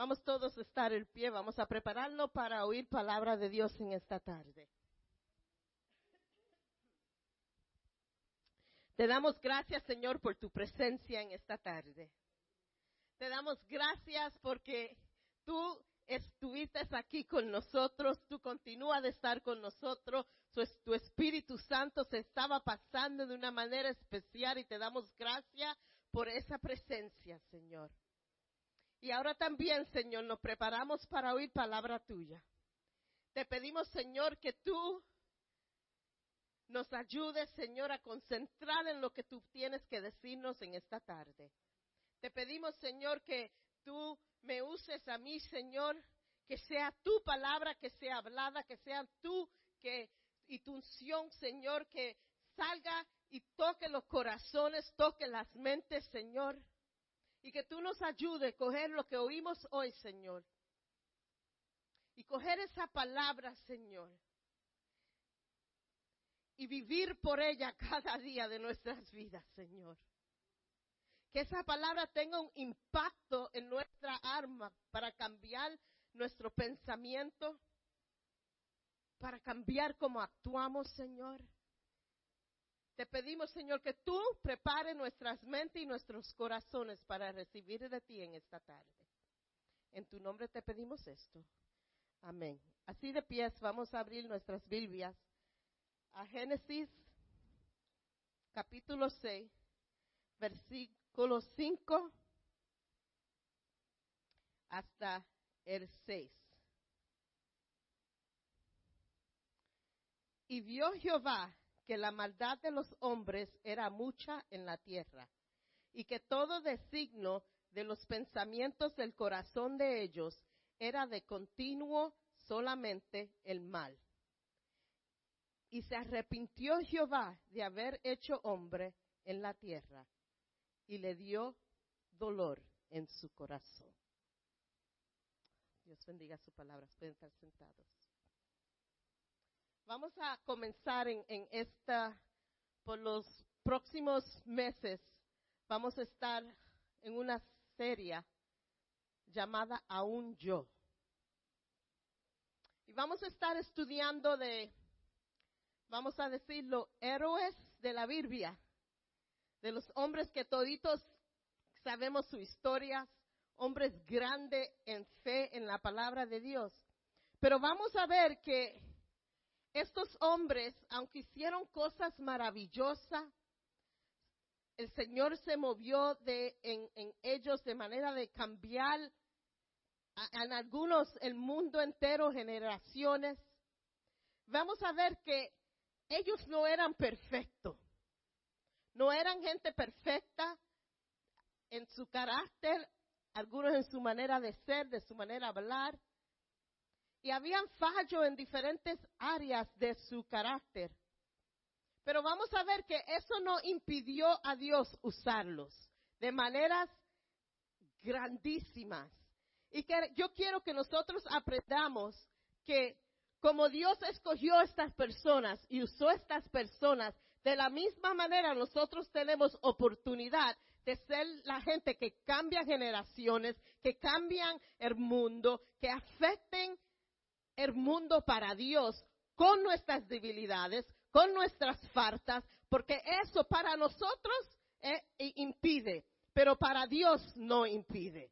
Vamos todos a estar en pie, vamos a prepararnos para oír palabra de Dios en esta tarde. Te damos gracias, Señor, por tu presencia en esta tarde. Te damos gracias porque tú estuviste aquí con nosotros, tú continúas de estar con nosotros, tu Espíritu Santo se estaba pasando de una manera especial y te damos gracias por esa presencia, Señor. Y ahora también, Señor, nos preparamos para oír palabra tuya. Te pedimos, Señor, que tú nos ayudes, Señor, a concentrar en lo que tú tienes que decirnos en esta tarde. Te pedimos, Señor, que tú me uses a mí, Señor, que sea tu palabra que sea hablada, que sea tú que y tu unción, Señor, que salga y toque los corazones, toque las mentes, Señor y que tú nos ayudes a coger lo que oímos hoy, Señor. Y coger esa palabra, Señor. Y vivir por ella cada día de nuestras vidas, Señor. Que esa palabra tenga un impacto en nuestra alma para cambiar nuestro pensamiento, para cambiar cómo actuamos, Señor. Te pedimos, Señor, que tú prepare nuestras mentes y nuestros corazones para recibir de ti en esta tarde. En tu nombre te pedimos esto. Amén. Así de pies vamos a abrir nuestras Biblias a Génesis capítulo 6, versículo 5 hasta el 6. Y vio Jehová que la maldad de los hombres era mucha en la tierra, y que todo designo de los pensamientos del corazón de ellos era de continuo solamente el mal. Y se arrepintió Jehová de haber hecho hombre en la tierra, y le dio dolor en su corazón. Dios bendiga su palabra. Pueden estar sentados. Vamos a comenzar en, esta, por los próximos meses, vamos a estar en una serie llamada Aún yo. Y vamos a estar estudiando de, vamos a decirlo, héroes de la Biblia, de los hombres que toditos sabemos su historia, hombres grandes en fe en la palabra de Dios. Pero vamos a ver que estos hombres, aunque hicieron cosas maravillosas, el Señor se movió de, en, ellos de manera de cambiar en algunos el mundo entero, generaciones. Vamos a ver que ellos no eran perfectos, no eran gente perfecta en su carácter, algunos en su manera de ser, de su manera de hablar, y habían fallo en diferentes áreas de su carácter. Pero vamos a ver que eso no impidió a Dios usarlos de maneras grandísimas. Y que yo quiero que nosotros aprendamos que como Dios escogió estas personas y usó estas personas, de la misma manera nosotros tenemos oportunidad de ser la gente que cambia generaciones, que cambian el mundo, que afecten el mundo para Dios con nuestras debilidades, con nuestras faltas, porque eso para nosotros eh, impide, pero para Dios no impide.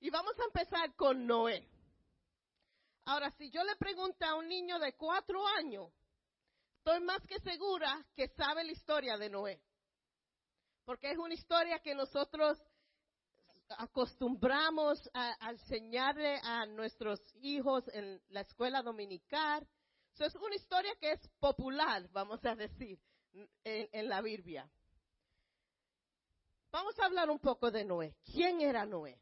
Y vamos a empezar con Noé. Ahora, si yo le pregunto a un niño de cuatro años, estoy más que segura que sabe la historia de Noé. Porque es una historia que nosotros acostumbramos a, enseñarle a nuestros hijos en la escuela dominical. es una historia que es popular, vamos a decir, en, la Biblia. Vamos a hablar un poco de Noé. ¿Quién era Noé?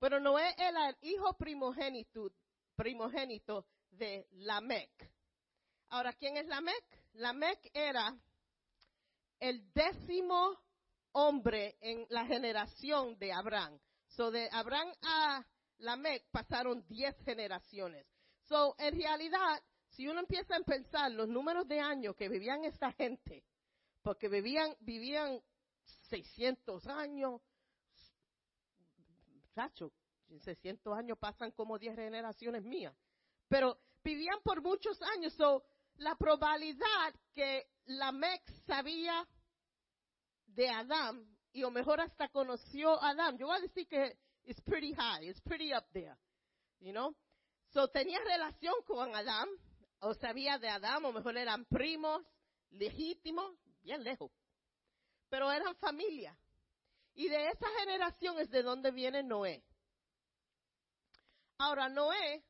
Bueno, Noé era el hijo primogénito, primogénito de Lamec. Ahora, ¿quién es Lamec? Lamec era el décimo hombre en la generación de Abraham. So, de Abraham a Lamec pasaron diez generaciones. So, en realidad, si uno empieza a pensar los números de años que vivían esta gente, porque vivían, vivían 600 años, chacho, 600 años pasan como 10 generaciones mías. Pero vivían por muchos años, so la probabilidad que la Mex sabía de Adán, y o mejor hasta conoció a Adán, yo voy a decir que es pretty high, it's pretty up there, you know. So tenía relación con Adán, o sabía de Adán, o mejor eran primos, legítimos, bien lejos. Pero eran familia. Y de esa generación es de donde viene Noé. Ahora, Noé,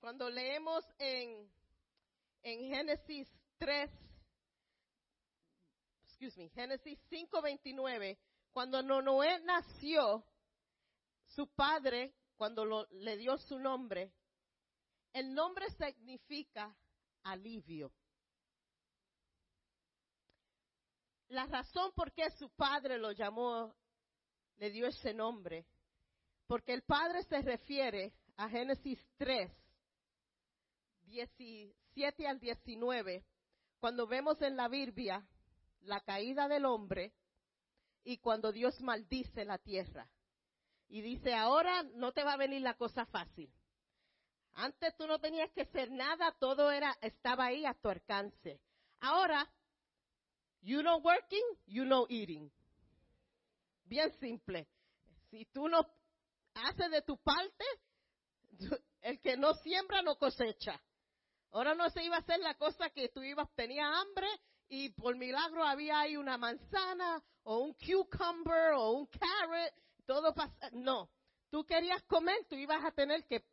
cuando leemos en, en Génesis 3, excuse me, Génesis 5:29, cuando Noé nació, su padre, cuando le dio su nombre, el nombre significa alivio. La razón por qué su padre lo llamó, le dio ese nombre, porque el padre se refiere a Génesis 3, 17 al 19, cuando vemos en la Biblia la caída del hombre y cuando Dios maldice la tierra. Y dice, ahora no te va a venir la cosa fácil. Antes tú no tenías que hacer nada, todo era, estaba ahí a tu alcance. Ahora, you know working, you know eating. Bien simple. Si tú no haces de tu parte, el que no siembra no cosecha. Ahora no se iba a hacer la cosa que tú ibas, tenía hambre y por milagro había ahí una manzana o un cucumber o un carrot, todo pasa, no. Tú querías comer, tú ibas a tener que,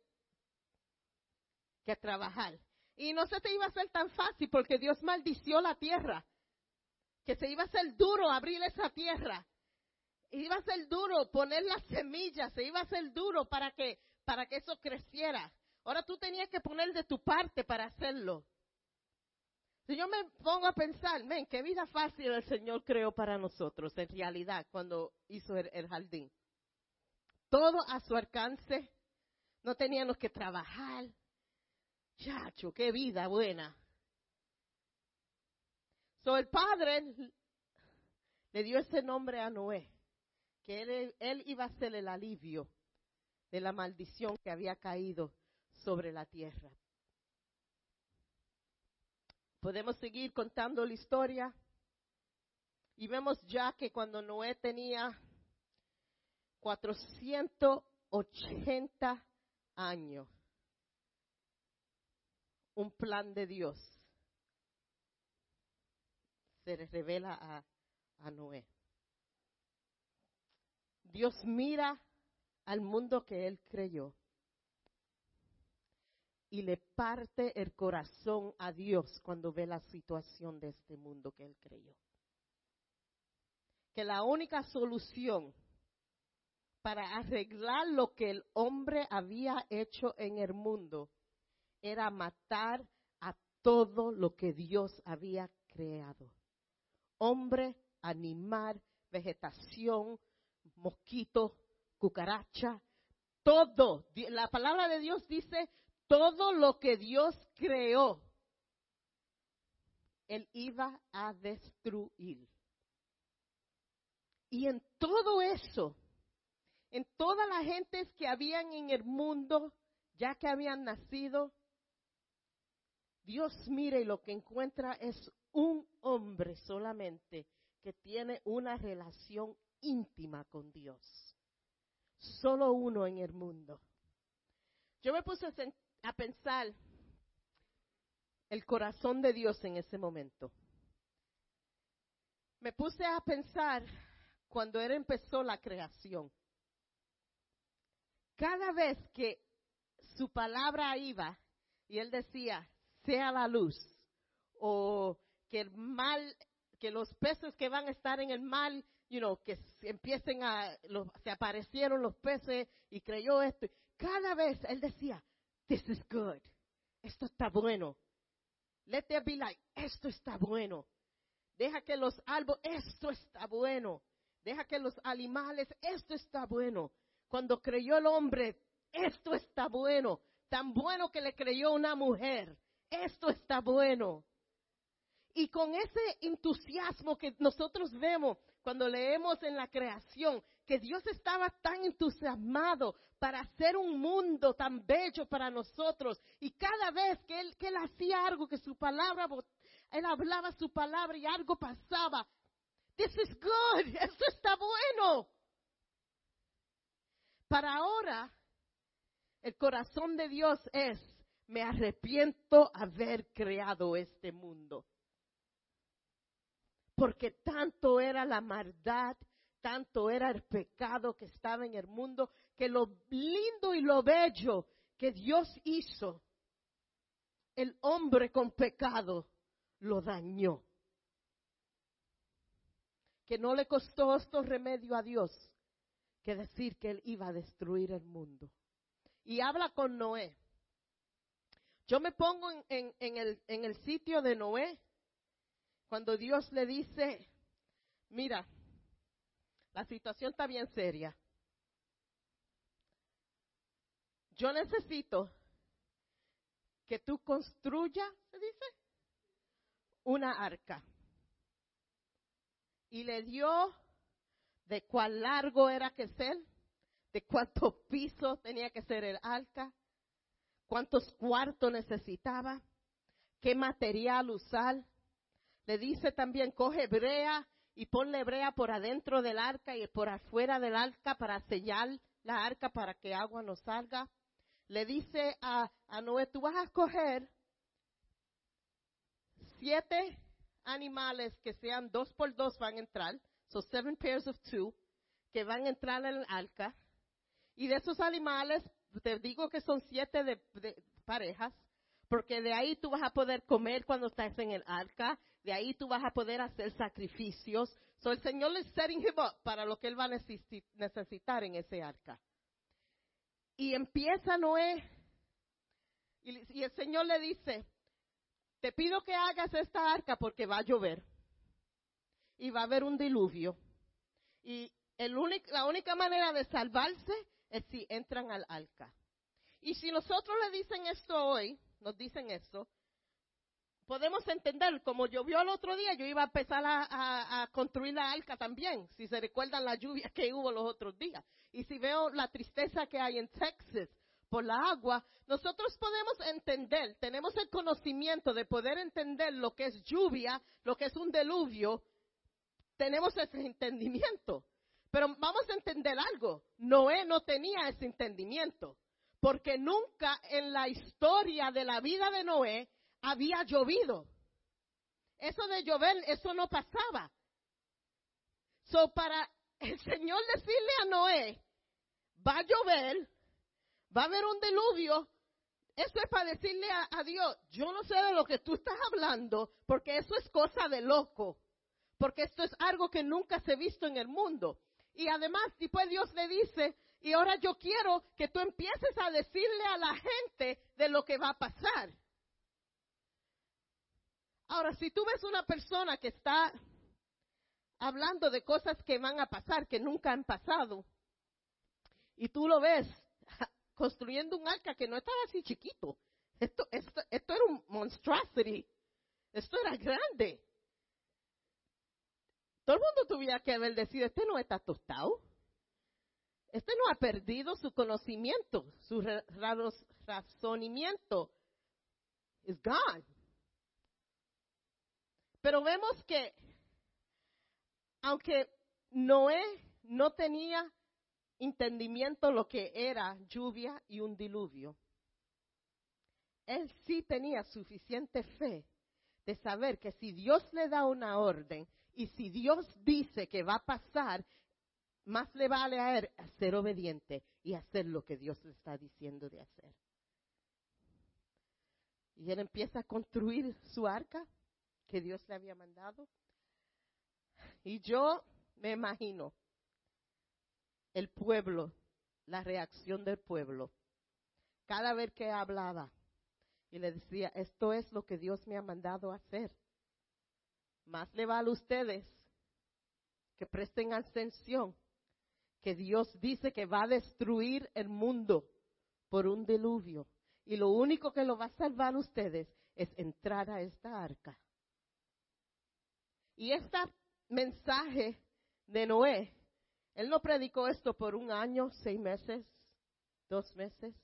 que trabajar. Y no se te iba a hacer tan fácil porque Dios maldició la tierra. Que se iba a hacer duro abrir esa tierra. Iba a ser duro poner las semillas, se iba a hacer duro para que, para que eso creciera. Ahora tú tenías que poner de tu parte para hacerlo. Si yo me pongo a pensar, ven, qué vida fácil el Señor creó para nosotros, en realidad, cuando hizo el, jardín. Todo a su alcance. No teníamos que trabajar. Chacho, qué vida buena. So el padre le dio ese nombre a Noé, que él, él iba a ser el alivio de la maldición que había caído sobre la tierra. Podemos seguir contando la historia. Y vemos ya que cuando Noé tenía 480 años, un plan de Dios se revela a, a Noé. Dios mira al mundo que él creyó y le parte el corazón a Dios cuando ve la situación de este mundo que él creyó. Que la única solución para arreglar lo que el hombre había hecho en el mundo era matar a todo lo que Dios había creado. Hombre, animal, vegetación, mosquito, cucaracha, todo. La palabra de Dios dice, todo lo que Dios creó, Él iba a destruir. Y en todo eso, en todas las gentes que habían en el mundo, ya que habían nacido, Dios mire y lo que encuentra es un hombre solamente que tiene una relación íntima con Dios. Solo uno en el mundo. Yo me puse a pensar el corazón de Dios en ese momento. Me puse a pensar cuando Él empezó la creación. Cada vez que su palabra iba y Él decía, sea la luz, o que el mal, que los peces que van a estar en el mal, you know, que empiecen a, se aparecieron los peces y creyó esto. Cada vez Él decía, This is good. Esto está bueno. Let there be like, esto está bueno. Deja que los árboles, esto está bueno. Deja que los animales, esto está bueno. Cuando creyó el hombre, esto está bueno. Tan bueno que le creyó una mujer. Esto está bueno. Y con ese entusiasmo que nosotros vemos cuando leemos en la creación, que Dios estaba tan entusiasmado para hacer un mundo tan bello para nosotros. Y cada vez que él, que él hacía algo, que su palabra, él hablaba su palabra y algo pasaba. This is good. Esto está bueno. Para ahora, el corazón de Dios es, me arrepiento haber creado este mundo. Porque tanto era la maldad, tanto era el pecado que estaba en el mundo, que lo lindo y lo bello que Dios hizo, el hombre con pecado lo dañó. Que no le costó esto remedio a Dios que decir que él iba a destruir el mundo. Y habla con Noé. Yo me pongo en, el, en el sitio de Noé cuando Dios le dice, mira, la situación está bien seria. Yo necesito que tú construyas, se dice, una arca. Y le dio de cuál largo era que ser, de cuántos pisos tenía que ser el arca, cuántos cuartos necesitaba, qué material usar. Le dice también, coge brea y ponle brea por adentro del arca y por afuera del arca para sellar la arca para que agua no salga. Le dice a, a Noé, tú vas a coger siete animales que sean dos por dos van a entrar, so seven pairs of two, que van a entrar en el arca. Y de esos animales, te digo que son siete de, parejas, porque de ahí tú vas a poder comer cuando estás en el arca, de ahí tú vas a poder hacer sacrificios. So el Señor le setting him up para lo que él va a necesitar en ese arca. Y empieza Noé, y el Señor le dice, te pido que hagas esta arca porque va a llover y va a haber un diluvio. Y el la única manera de salvarse es si entran al arca. Y si nosotros le dicen esto hoy, nos dicen esto, podemos entender, como llovió el otro día, yo iba a empezar a, construir la arca también, si se recuerdan la lluvia que hubo los otros días. Y si veo la tristeza que hay en Texas, por la agua, nosotros podemos entender, tenemos el conocimiento de poder entender lo que es lluvia, lo que es un diluvio, tenemos ese entendimiento. Pero vamos a entender algo, Noé no tenía ese entendimiento, porque nunca en la historia de la vida de Noé había llovido. Eso de llover, eso no pasaba. So, para el Señor decirle a Noé, va a llover, va a haber un diluvio. Eso es para decirle a, Dios, yo no sé de lo que tú estás hablando, porque eso es cosa de loco, porque esto es algo que nunca se ha visto en el mundo. Y además, después Dios le dice, y ahora yo quiero que tú empieces a decirle a la gente de lo que va a pasar. Ahora, si tú ves una persona que está hablando de cosas que van a pasar, que nunca han pasado, y tú lo ves construyendo un arca que no estaba así chiquito. Esto, esto, era un monstrosity. Esto era grande. Todo el mundo tuviera que haber decidido, este no está tostado. Este no ha perdido su conocimiento, su razonamiento. Is gone. Pero vemos que, aunque Noé no tenía entendimiento lo que era lluvia y un diluvio. Él sí tenía suficiente fe de saber que si Dios le da una orden y si Dios dice que va a pasar, más le vale a él ser obediente y hacer lo que Dios le está diciendo de hacer. Y él empieza a construir su arca que Dios le había mandado. Y yo me imagino el pueblo, la reacción del pueblo. Cada vez que hablaba y le decía, esto es lo que Dios me ha mandado hacer. Más le vale a ustedes que presten atención, que Dios dice que va a destruir el mundo por un diluvio. Y lo único que lo va a salvar a ustedes es entrar a esta arca. Y este mensaje de Noé Él no predicó esto por un año, seis meses, dos meses.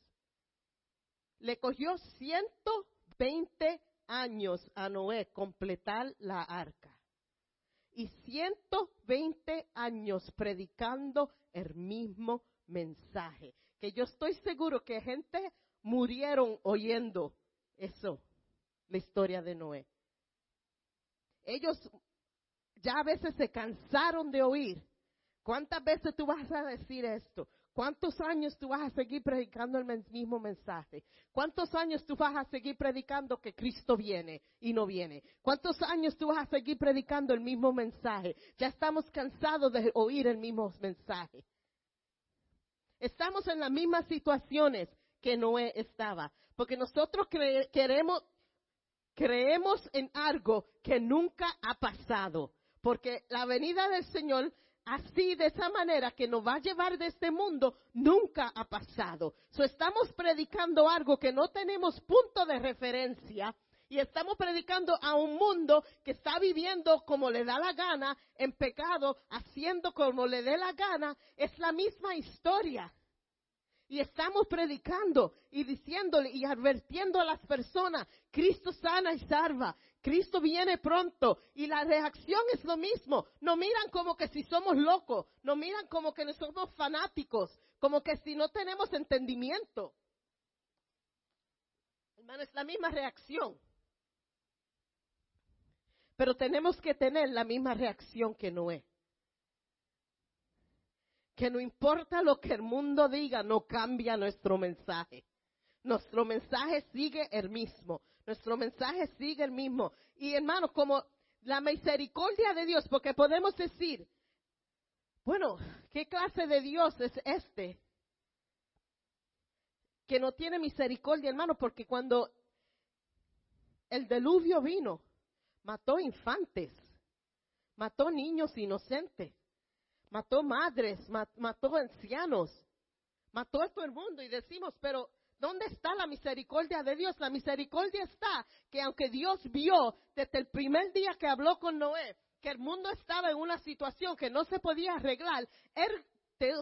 Le cogió 120 años a Noé completar la arca. Y 120 años predicando el mismo mensaje. Que yo estoy seguro que gente murieron oyendo eso, la historia de Noé. Ellos ya a veces se cansaron de oír. ¿Cuántas veces tú vas a decir esto? ¿Cuántos años tú vas a seguir predicando el mismo mensaje? ¿Cuántos años tú vas a seguir predicando que Cristo viene y no viene? ¿Cuántos años tú vas a seguir predicando el mismo mensaje? Ya estamos cansados de oír el mismo mensaje. Estamos en las mismas situaciones que Noé estaba, porque nosotros queremos, creemos en algo que nunca ha pasado, porque la venida del Señor así, de esa manera que nos va a llevar de este mundo, nunca ha pasado. So, estamos predicando algo que no tenemos punto de referencia y estamos predicando a un mundo que está viviendo como le da la gana, en pecado, haciendo como le dé la gana. Es la misma historia. Y estamos predicando y diciéndole y advirtiendo a las personas, Cristo sana y salva, Cristo viene pronto. Y la reacción es lo mismo. No miran como que si somos locos, no miran como que somos fanáticos, como que si no tenemos entendimiento. Hermano, es la misma reacción. Pero tenemos que tener la misma reacción que Noé que no importa lo que el mundo diga, no cambia nuestro mensaje. Nuestro mensaje sigue el mismo. Nuestro mensaje sigue el mismo. Y hermanos, como la misericordia de Dios, porque podemos decir, bueno, ¿qué clase de Dios es este? Que no tiene misericordia, hermano, porque cuando el deluvio vino, mató infantes, mató niños inocentes mató madres, mató ancianos, mató a todo el mundo y decimos, pero ¿dónde está la misericordia de Dios? La misericordia está que aunque Dios vio desde el primer día que habló con Noé, que el mundo estaba en una situación que no se podía arreglar, Él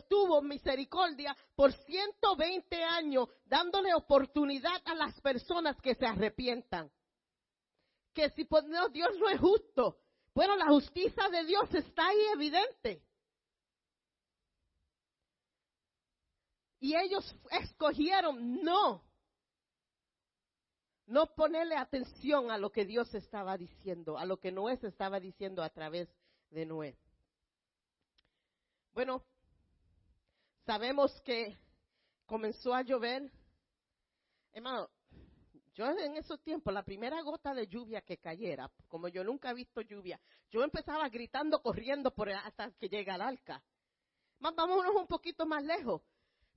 tuvo misericordia por 120 años, dándole oportunidad a las personas que se arrepientan. Que si pues, no, Dios no es justo. Bueno, la justicia de Dios está ahí evidente. Y ellos escogieron no, no ponerle atención a lo que Dios estaba diciendo, a lo que Noé se estaba diciendo a través de Noé. Bueno, sabemos que comenzó a llover. Hermano, yo en esos tiempos, la primera gota de lluvia que cayera, como yo nunca he visto lluvia, yo empezaba gritando, corriendo por hasta que llega al arca. Vámonos un poquito más lejos.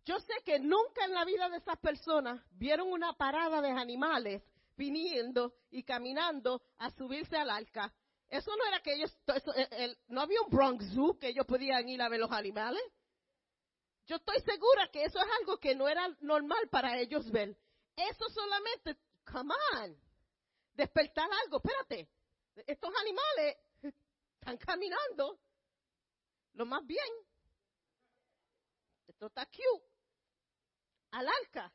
Yo sé que nunca en la vida de esas personas vieron una parada de animales viniendo y caminando a subirse al arca. Eso no era que ellos, no había un Bronx Zoo que ellos podían ir a ver los animales. Yo estoy segura que eso es algo que no era normal para ellos ver. Eso solamente, come on, despertar algo. Espérate, estos animales están caminando lo más bien. Esto está cute al arca.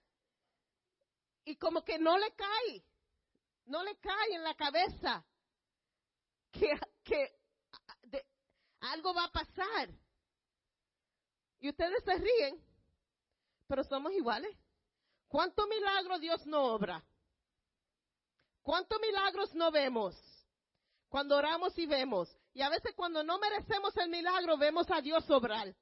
Y como que no le cae, no le cae en la cabeza que, que algo va a pasar. Y ustedes se ríen, pero somos iguales. ¿Cuántos milagros Dios no obra? ¿Cuántos milagros no vemos? Cuando oramos y vemos. Y a veces cuando no merecemos el milagro, vemos a Dios obrar.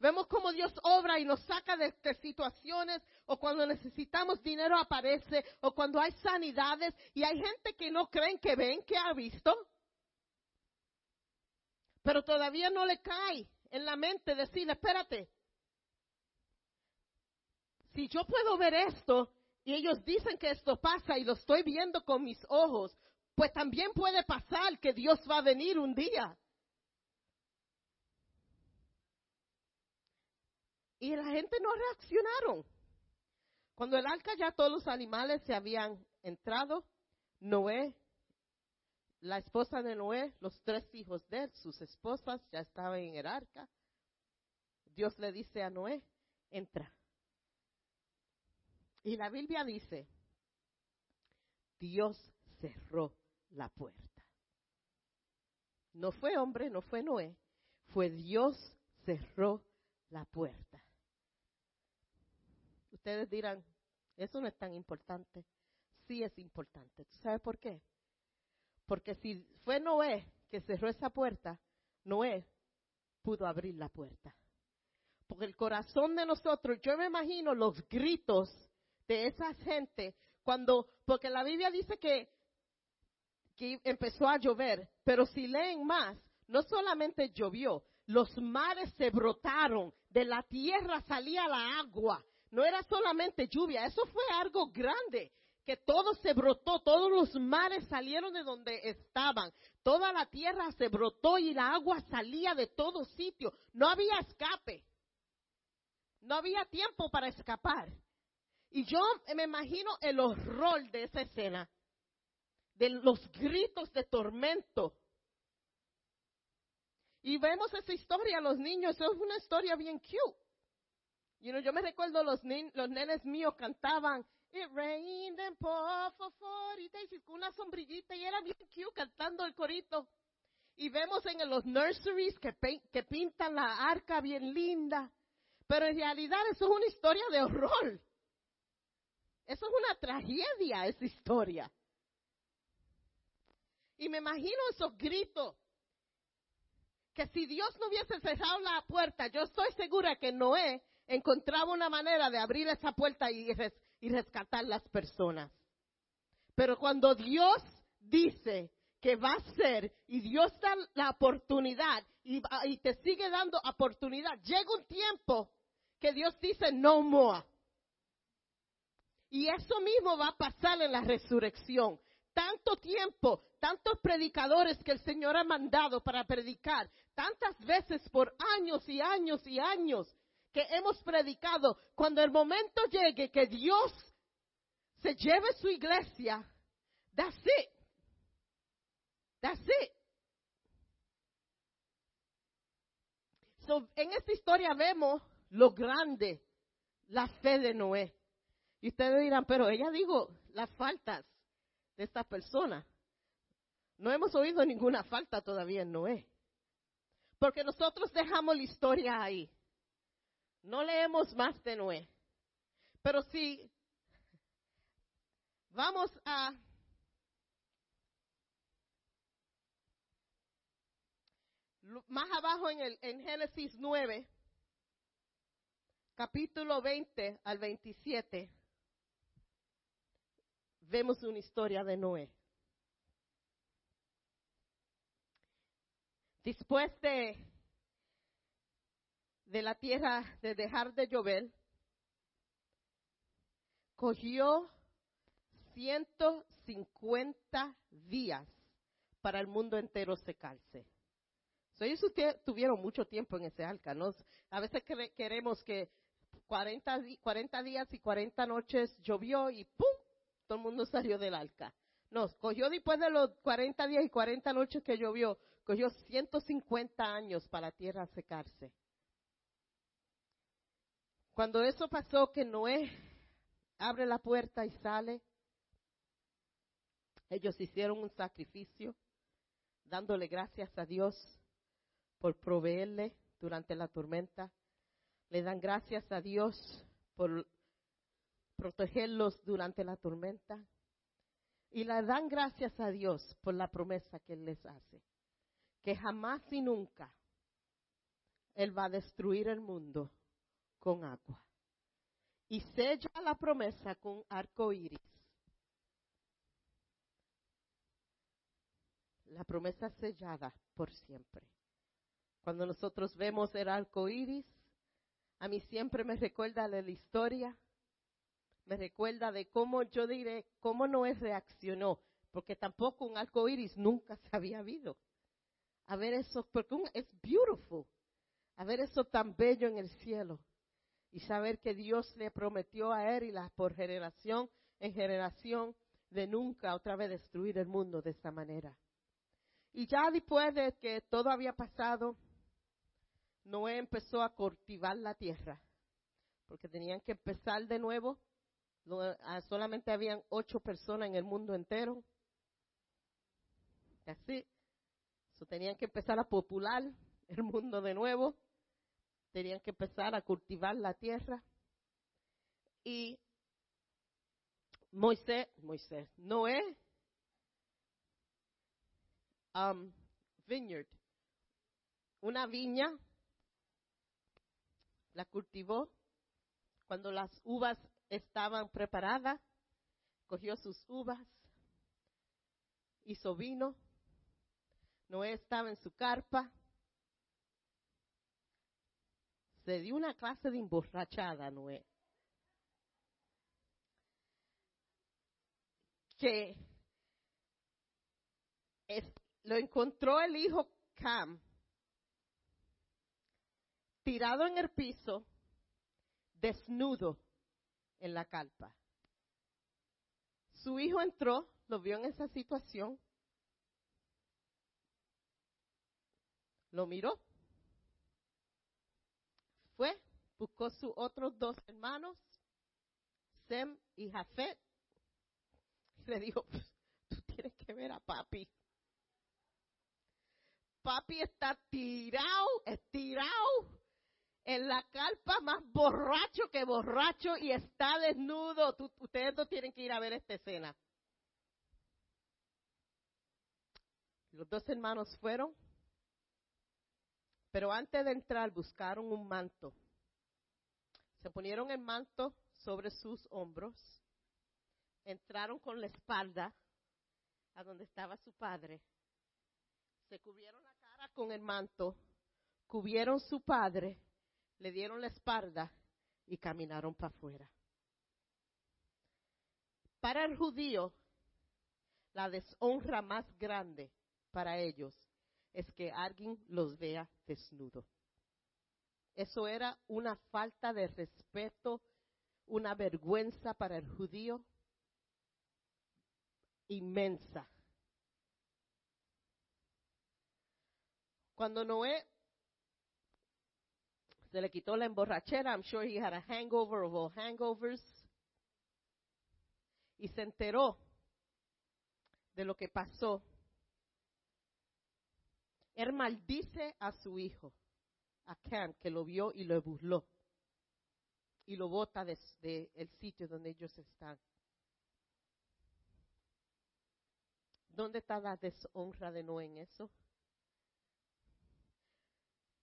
Vemos cómo Dios obra y nos saca de, situaciones o cuando necesitamos dinero aparece o cuando hay sanidades y hay gente que no creen que ven, que ha visto. Pero todavía no le cae en la mente decir, espérate, si yo puedo ver esto y ellos dicen que esto pasa y lo estoy viendo con mis ojos, pues también puede pasar que Dios va a venir un día. Y la gente no reaccionaron. Cuando el arca ya todos los animales se habían entrado, Noé, la esposa de Noé, los tres hijos de él, sus esposas ya estaban en el arca. Dios le dice a Noé, entra. Y la Biblia dice, Dios cerró la puerta. No fue hombre, no fue Noé, fue Dios cerró la puerta. Ustedes dirán, eso no es tan importante. Sí es importante. ¿Tú sabes por qué? Porque si fue Noé que cerró esa puerta, Noé pudo abrir la puerta. Porque el corazón de nosotros, yo me imagino los gritos de esa gente cuando, porque la Biblia dice que, que empezó a llover, pero si leen más, no solamente llovió, los mares se brotaron, de la tierra salía la agua, no era solamente lluvia, eso fue algo grande, que todo se brotó, todos los mares salieron de donde estaban, toda la tierra se brotó y la agua salía de todo sitio, no había escape, no había tiempo para escapar. Y yo me imagino el horror de esa escena, de los gritos de tormento. Y vemos esa historia, los niños, es una historia bien cute. You know, yo me recuerdo los, los nenes míos cantaban It rained and poured for 40 days con una sombrillita y era bien cute cantando el corito. Y vemos en los nurseries que, que pintan la arca bien linda. Pero en realidad eso es una historia de horror. Eso es una tragedia, esa historia. Y me imagino esos gritos. Que si Dios no hubiese cerrado la puerta, yo estoy segura que Noé encontraba una manera de abrir esa puerta y, y rescatar las personas. Pero cuando Dios dice que va a ser y Dios da la oportunidad y, y, te sigue dando oportunidad, llega un tiempo que Dios dice no more. Y eso mismo va a pasar en la resurrección. Tanto tiempo, tantos predicadores que el Señor ha mandado para predicar, tantas veces por años y años y años, que hemos predicado, cuando el momento llegue que Dios se lleve su iglesia, that's it. That's it. So, en esta historia vemos lo grande, la fe de Noé. Y ustedes dirán, pero ella dijo las faltas de esta persona. No hemos oído ninguna falta todavía en Noé. Porque nosotros dejamos la historia ahí. No leemos más de Noé. Pero si vamos a más abajo en, el, en Génesis 9, capítulo 20 al 27, vemos una historia de Noé. Después de de la tierra de dejar de llover, cogió 150 días para el mundo entero secarse. So, ellos tuvieron mucho tiempo en ese arca, ¿no? A veces queremos que 40, 40 días y 40 noches llovió y ¡pum! Todo el mundo salió del arca. No, cogió después de los 40 días y 40 noches que llovió, cogió 150 años para la tierra secarse. Cuando eso pasó, que Noé abre la puerta y sale, ellos hicieron un sacrificio, dándole gracias a Dios por proveerle durante la tormenta. Le dan gracias a Dios por protegerlos durante la tormenta. Y le dan gracias a Dios por la promesa que Él les hace. Que jamás y nunca Él va a destruir el mundo con agua. Y sella la promesa con arco iris. La promesa sellada por siempre. Cuando nosotros vemos el arco iris, a mí siempre me recuerda de la historia, me recuerda de cómo yo diré, cómo Noé reaccionó, porque tampoco un arco iris nunca se había habido. A ver eso, porque es beautiful, a ver eso tan bello en el cielo y saber que Dios le prometió a él y por generación en generación de nunca otra vez destruir el mundo de esta manera. Y ya después de que todo había pasado, Noé empezó a cultivar la tierra, porque tenían que empezar de nuevo. Ah, solamente habían ocho personas en el mundo entero. Así. tenían que empezar a popular el mundo de nuevo. Tenían que empezar a cultivar la tierra. Y Moisés, Moisés, Noé, um, vineyard, una viña, la cultivó. Cuando las uvas estaban preparadas, cogió sus uvas, hizo vino. Noé estaba en su carpa. Se dio una clase de emborrachada, Noé. Que lo encontró el hijo Cam tirado en el piso, desnudo en la calpa. Su hijo entró, lo vio en esa situación, lo miró, fue, buscó sus otros dos hermanos, Sem y Jafet, y le dijo, tú tienes que ver a papi. Papi está tirado, estirado en la carpa más borracho que borracho y está desnudo. ustedes no tienen que ir a ver esta escena. Los dos hermanos fueron, pero antes de entrar buscaron un manto. Se ponieron el manto sobre sus hombros, entraron con la espalda a donde estaba su padre, se cubrieron la cara con el manto, cubrieron su padre le dieron la espalda y caminaron para afuera. Para el judío, la deshonra más grande para ellos es que alguien los vea desnudo. Eso era una falta de respeto, una vergüenza para el judío inmensa. Cuando Noé se le quitó la emborrachera. I'm sure he had a hangover of all hangovers. Y se enteró de lo que pasó. Él maldice a su hijo, a Cam, que lo vio y lo burló. Y lo bota del de, el sitio donde ellos están. ¿Dónde está la deshonra de Noé en eso?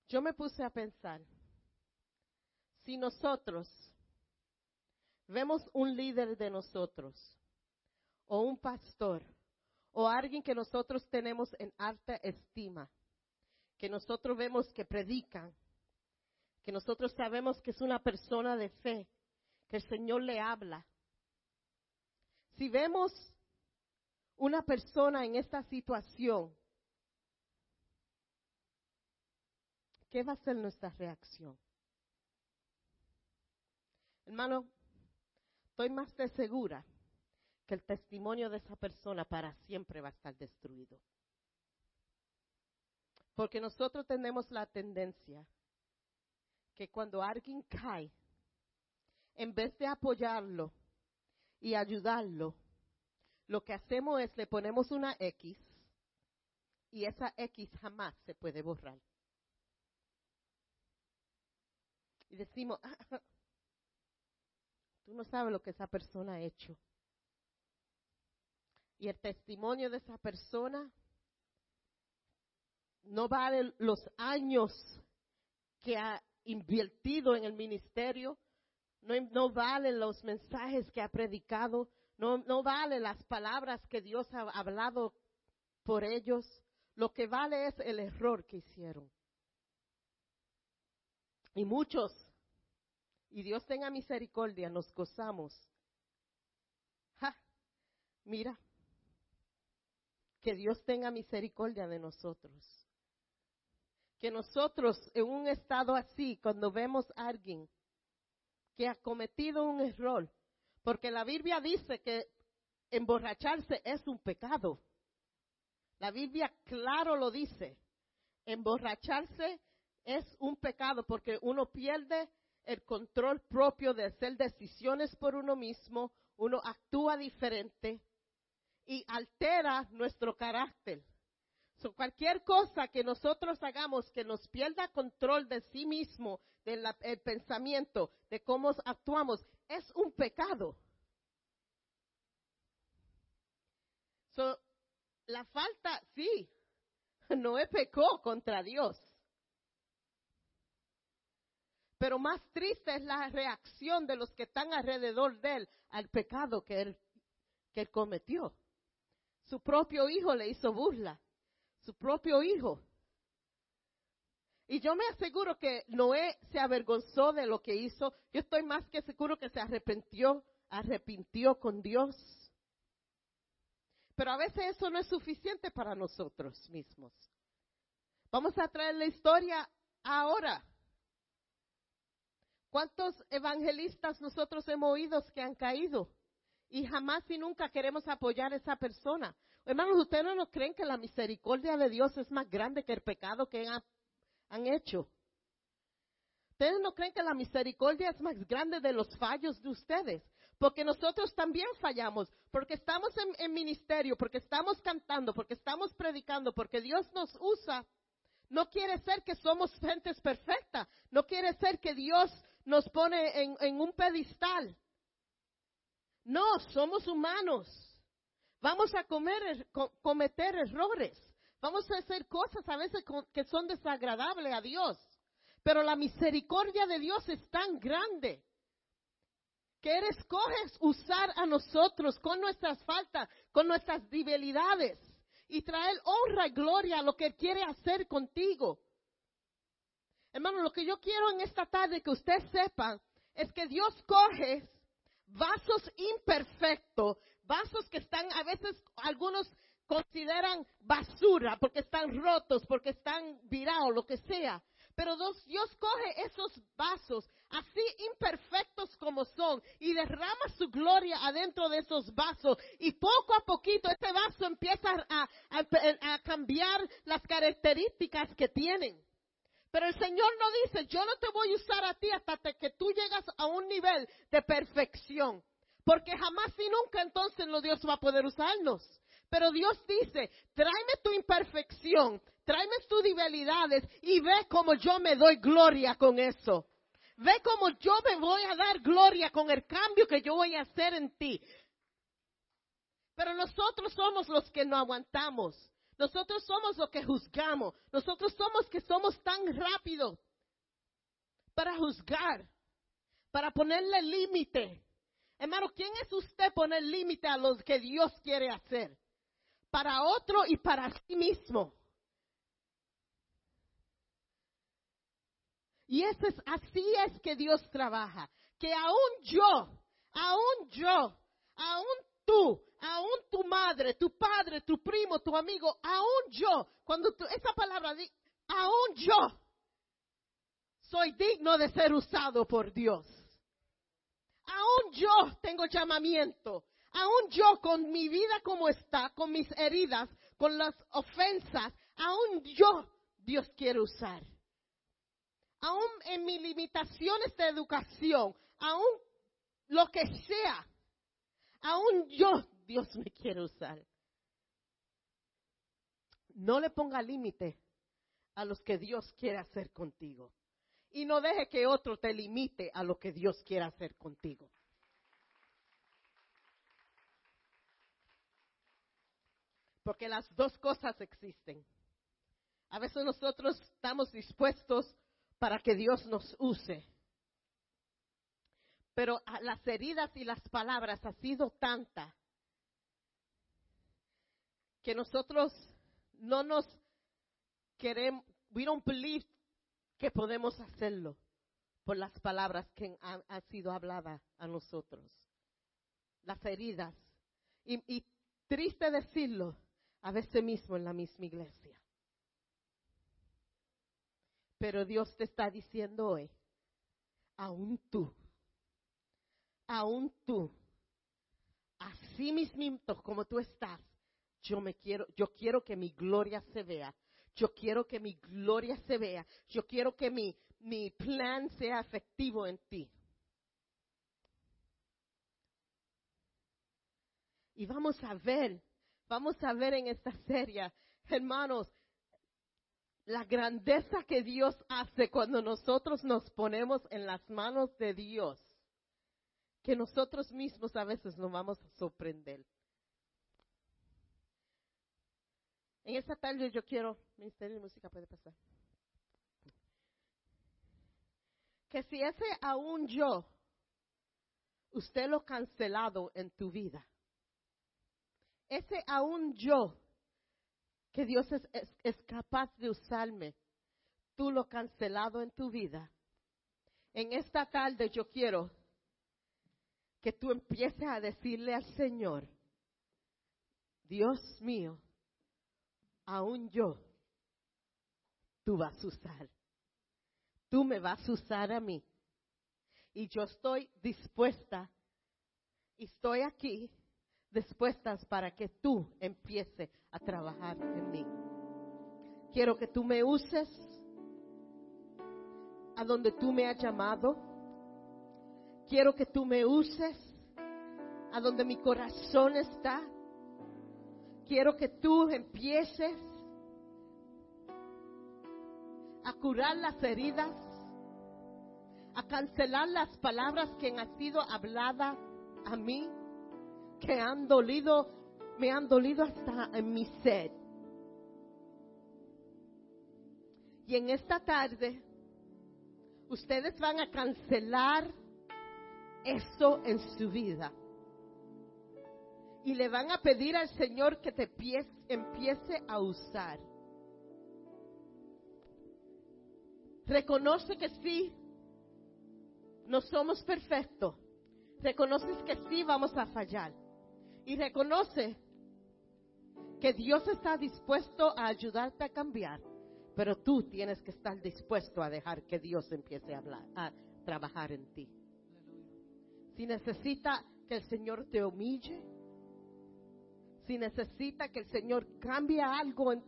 Yo me puse a pensar, si nosotros vemos un líder de nosotros, o un pastor, o alguien que nosotros tenemos en alta estima, que nosotros vemos que predican, que nosotros sabemos que es una persona de fe, que el Señor le habla. Si vemos una persona en esta situación, ¿qué va a ser nuestra reacción? Hermano, estoy más de segura que el testimonio de esa persona para siempre va a estar destruido. Porque nosotros tenemos la tendencia que cuando alguien cae, en vez de apoyarlo y ayudarlo, lo que hacemos es le ponemos una X y esa X jamás se puede borrar. Y decimos, ah, Tú no sabes lo que esa persona ha hecho. Y el testimonio de esa persona no vale los años que ha invertido en el ministerio, no, no vale los mensajes que ha predicado, no, no vale las palabras que Dios ha hablado por ellos. Lo que vale es el error que hicieron. Y muchos y Dios tenga misericordia, nos gozamos. Ja, mira, que Dios tenga misericordia de nosotros. Que nosotros en un estado así, cuando vemos a alguien que ha cometido un error, porque la Biblia dice que emborracharse es un pecado. La Biblia claro lo dice. Emborracharse es un pecado porque uno pierde el control propio de hacer decisiones por uno mismo, uno actúa diferente y altera nuestro carácter. Cualquier cosa que nosotros hagamos que nos pierda control de sí mismo, del pensamiento, de cómo actuamos, es un pecado. la falta, sí, Noé pecó contra Dios. Pero más triste es la reacción de los que están alrededor de él al pecado que él, que él cometió. Su propio hijo le hizo burla. Su propio hijo. Y yo me aseguro que Noé se avergonzó de lo que hizo. Yo estoy más que seguro que se arrepintió, arrepintió con Dios. Pero a veces eso no es suficiente para nosotros mismos. Vamos a traer la historia ahora. ¿Cuántos evangelistas nosotros hemos oído que han caído? Y jamás y nunca queremos apoyar a esa persona. Hermanos, ¿ustedes no creen que la misericordia de Dios es más grande que el pecado que han, hecho? ¿Ustedes no creen que la misericordia es más grande de los fallos de ustedes? Porque nosotros también fallamos, porque estamos en, en ministerio, porque estamos cantando, porque estamos predicando, porque Dios nos usa. No quiere ser que somos gentes perfectas. No quiere ser que Dios nos pone en, un pedestal. No, somos humanos. Vamos a comer, cometer errores. Vamos a hacer cosas a veces que son desagradables a Dios. Pero la misericordia de Dios es tan grande que Él escoge usar a nosotros con nuestras faltas, con nuestras debilidades y traer honra y gloria a lo que Él quiere hacer contigo. Hermano, lo que yo quiero en esta tarde que usted sepa es que Dios coge vasos imperfectos, vasos que están a veces algunos consideran basura porque están rotos, porque están virados, lo que sea. Pero Dios, coge esos vasos, así imperfectos como son, y derrama su gloria adentro de esos vasos. Y poco a poquito ese vaso empieza a cambiar las características que tienen. Pero el Señor no dice, yo no te voy a usar a ti hasta que tú llegas a un nivel de perfección. Porque jamás y nunca entonces no Dios va a poder usarnos. Pero Dios dice, tráeme tu imperfección, tráeme tus debilidades y ve cómo yo me doy gloria con eso. Ve cómo yo me voy a dar gloria con el cambio que yo voy a hacer en ti. Pero nosotros somos los que no aguantamos. Nosotros somos los que juzgamos. Nosotros somos que somos tan rápidos para juzgar, para ponerle límite. Hermano, ¿quién es usted poner límite a lo que Dios quiere hacer? Para otro y para sí mismo. Y es, así es que Dios trabaja. Que aún yo, aún yo, aún tú, aún tu madre, tu padre, tu primo, tu amigo, aún yo, cuando esa palabra, aún yo, soy digno de ser usado por Dios. Aún yo tengo llamamiento. Aún yo con mi vida como está, con mis heridas, con las ofensas, aún yo Dios quiere usar. Aún en mis limitaciones de educación, aún lo que sea, aún yo Dios me quiere usar. No le ponga límite a los que Dios quiere hacer contigo. Y no deje que otro te limite a lo que Dios quiere hacer contigo. Porque las dos cosas existen. A veces nosotros estamos dispuestos para que Dios nos use. Pero las heridas y las palabras ha sido tanta que nosotros no nos queremos, we don't believe que podemos hacerlo por las palabras que han, sido habladas a nosotros. Las heridas. Y, y triste decirlo, a veces mismo en la misma iglesia. Pero Dios te está diciendo hoy, aún tú, aún tú, así mismo como tú estás, yo me quiero, yo quiero que mi gloria se vea. Yo quiero que mi gloria se vea. Yo quiero que mi, mi plan sea efectivo en ti. Y vamos a ver, vamos a ver en esta serie, hermanos, la grandeza que Dios hace cuando nosotros nos ponemos en las manos de Dios, que nosotros mismos a veces nos vamos a sorprender. En esta tarde yo quiero, Ministerio de Música puede pasar, que si ese aún yo, usted lo cancelado en tu vida, ese aún yo, que Dios es, es, capaz de usarme, tú lo cancelado en tu vida. En esta tarde yo quiero que tú empieces a decirle al Señor, Dios mío, aún yo, tú vas a usar. Tú me vas a usar a mí. Y yo estoy dispuesta, y estoy aquí dispuestas para que tú empieces a trabajar en mí. Quiero que tú me uses a donde tú me has llamado. Quiero que tú me uses a donde mi corazón está. Quiero que tú empieces a curar las heridas, a cancelar las palabras que han sido habladas a mí que han dolido, me han dolido hasta en mi sed. Y en esta tarde, ustedes van a cancelar eso en su vida. Y le van a pedir al Señor que te empiece a usar. Reconoce que sí, no somos perfectos. Reconoces que sí vamos a fallar y reconoce que Dios está dispuesto a ayudarte a cambiar, pero tú tienes que estar dispuesto a dejar que Dios empiece a hablar, a trabajar en ti. Si necesita que el Señor te humille, si necesita que el Señor cambie algo en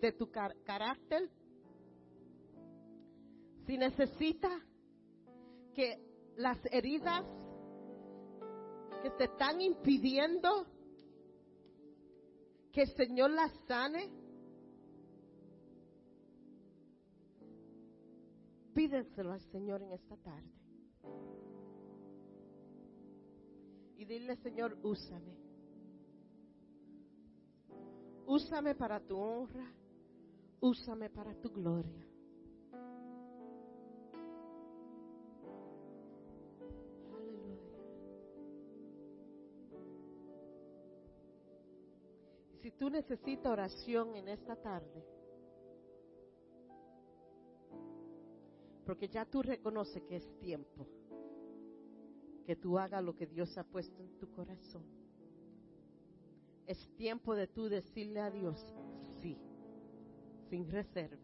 de tu carácter, si necesita que las heridas que te están impidiendo que el Señor las sane? Pídenselo al Señor en esta tarde. Y dile, Señor, úsame. Úsame para tu honra. Úsame para tu gloria. si tú necesitas oración en esta tarde, porque ya tú reconoces que es tiempo que tú hagas lo que Dios ha puesto en tu corazón. Es tiempo de tú decirle a Dios, sí, sin reservas.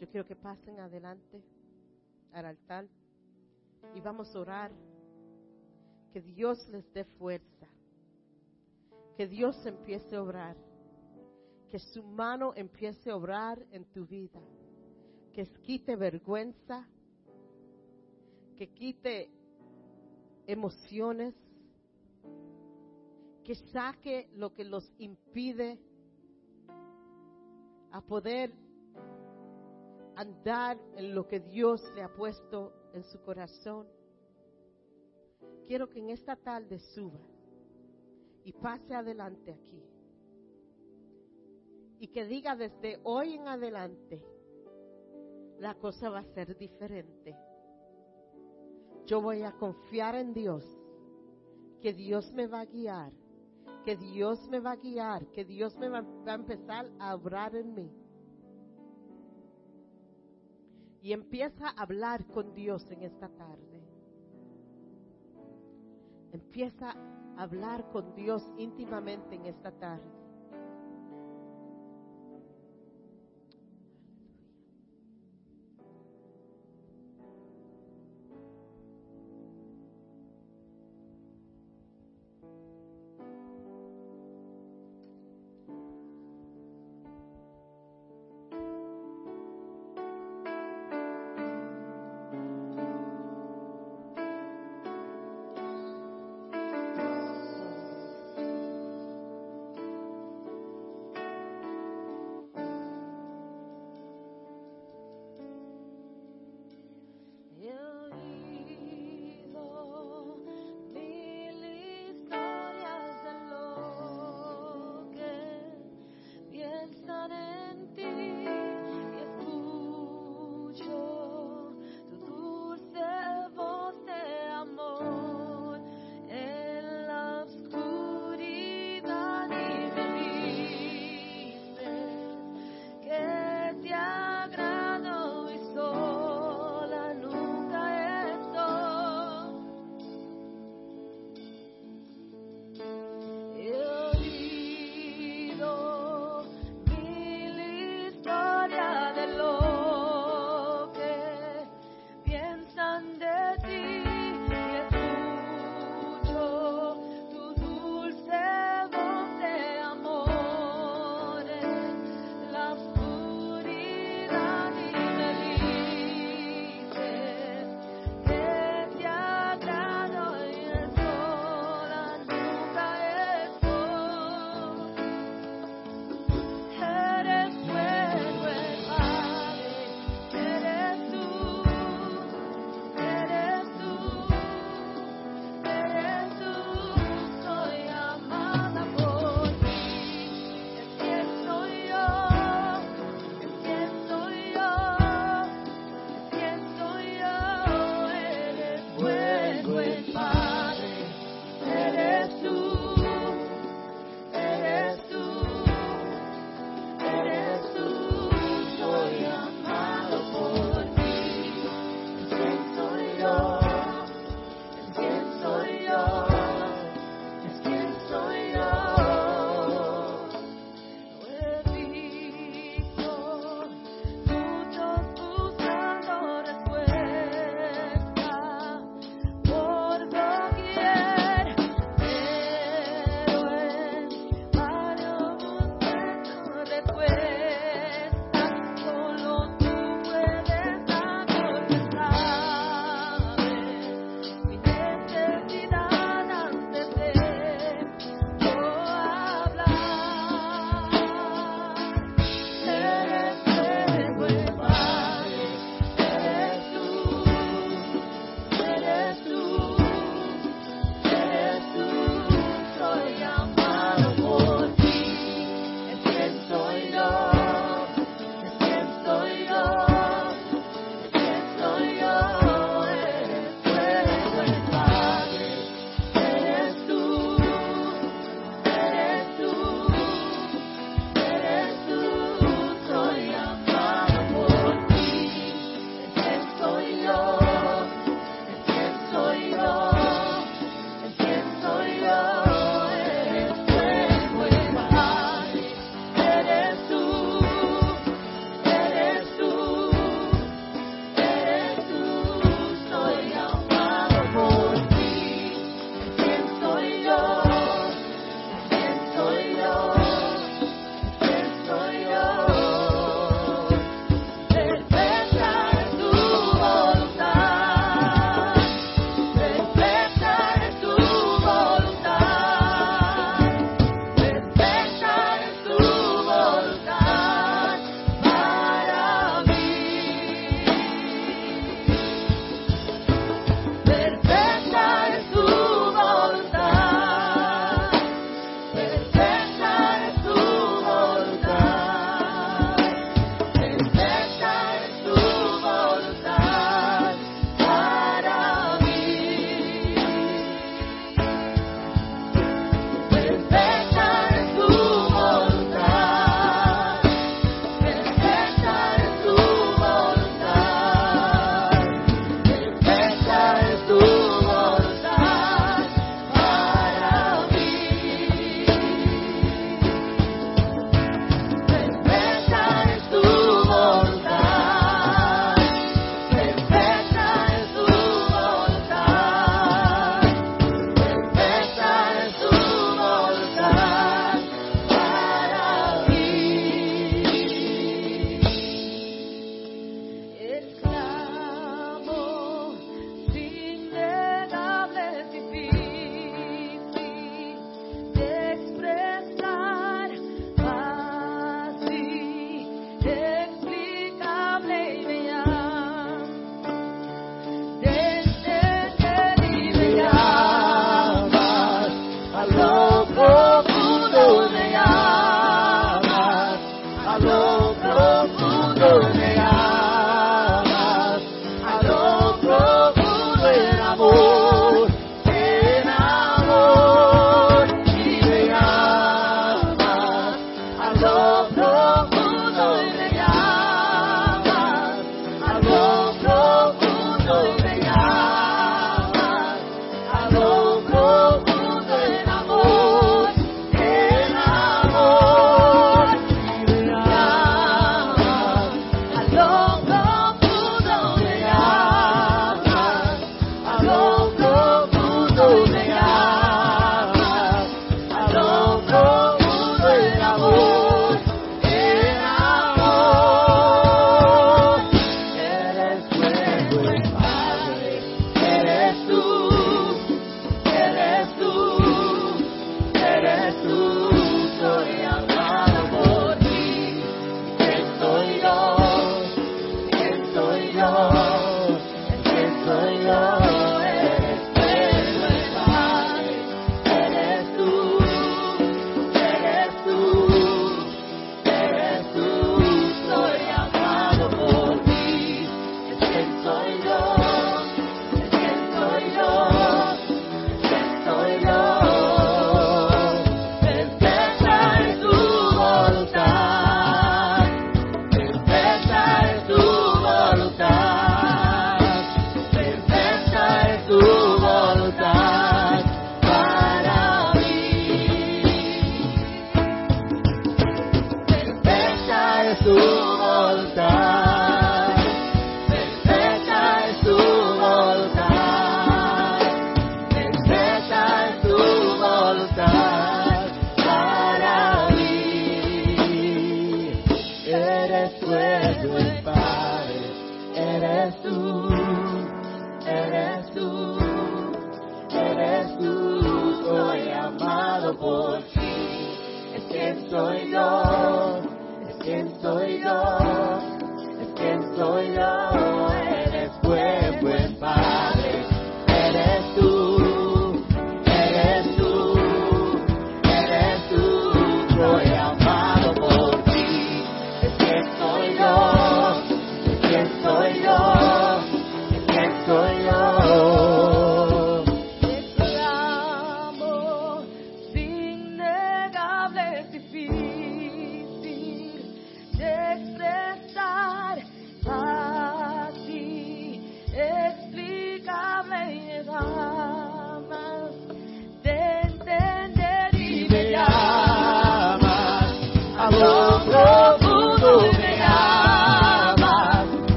Yo quiero que pasen adelante al altar y vamos a orar. Que Dios les dé fuerza. Que Dios empiece a obrar, que su mano empiece a obrar en tu vida, que quite vergüenza, que quite emociones, que saque lo que los impide a poder andar en lo que Dios le ha puesto en su corazón. Quiero que en esta tarde suba y pase adelante aquí. Y que diga desde hoy en adelante, la cosa va a ser diferente. Yo voy a confiar en Dios, que Dios me va a guiar, que Dios me va a guiar, que Dios me va, a empezar a obrar en mí. Y empieza a hablar con Dios en esta tarde. Empieza hablar con Dios íntimamente en esta tarde.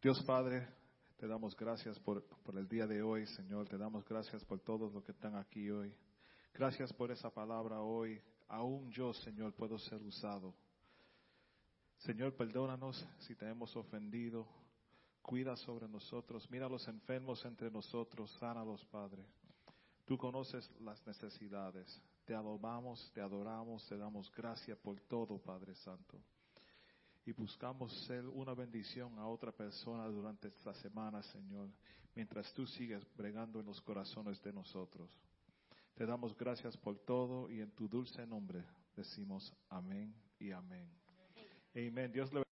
Dios Padre, te damos gracias por, por, el día de hoy, Señor. Te damos gracias por todos los que están aquí hoy. Gracias por esa palabra hoy. Aún yo, Señor, puedo ser usado. Señor, perdónanos si te hemos ofendido. Cuida sobre nosotros. Mira a los enfermos entre nosotros. Sánalos, Padre. Tú conoces las necesidades. Te adoramos, te adoramos, te damos gracias por todo, Padre Santo y buscamos ser una bendición a otra persona durante esta semana, Señor, mientras tú sigues bregando en los corazones de nosotros. Te damos gracias por todo y en tu dulce nombre decimos amén y amén. Amén. Dios le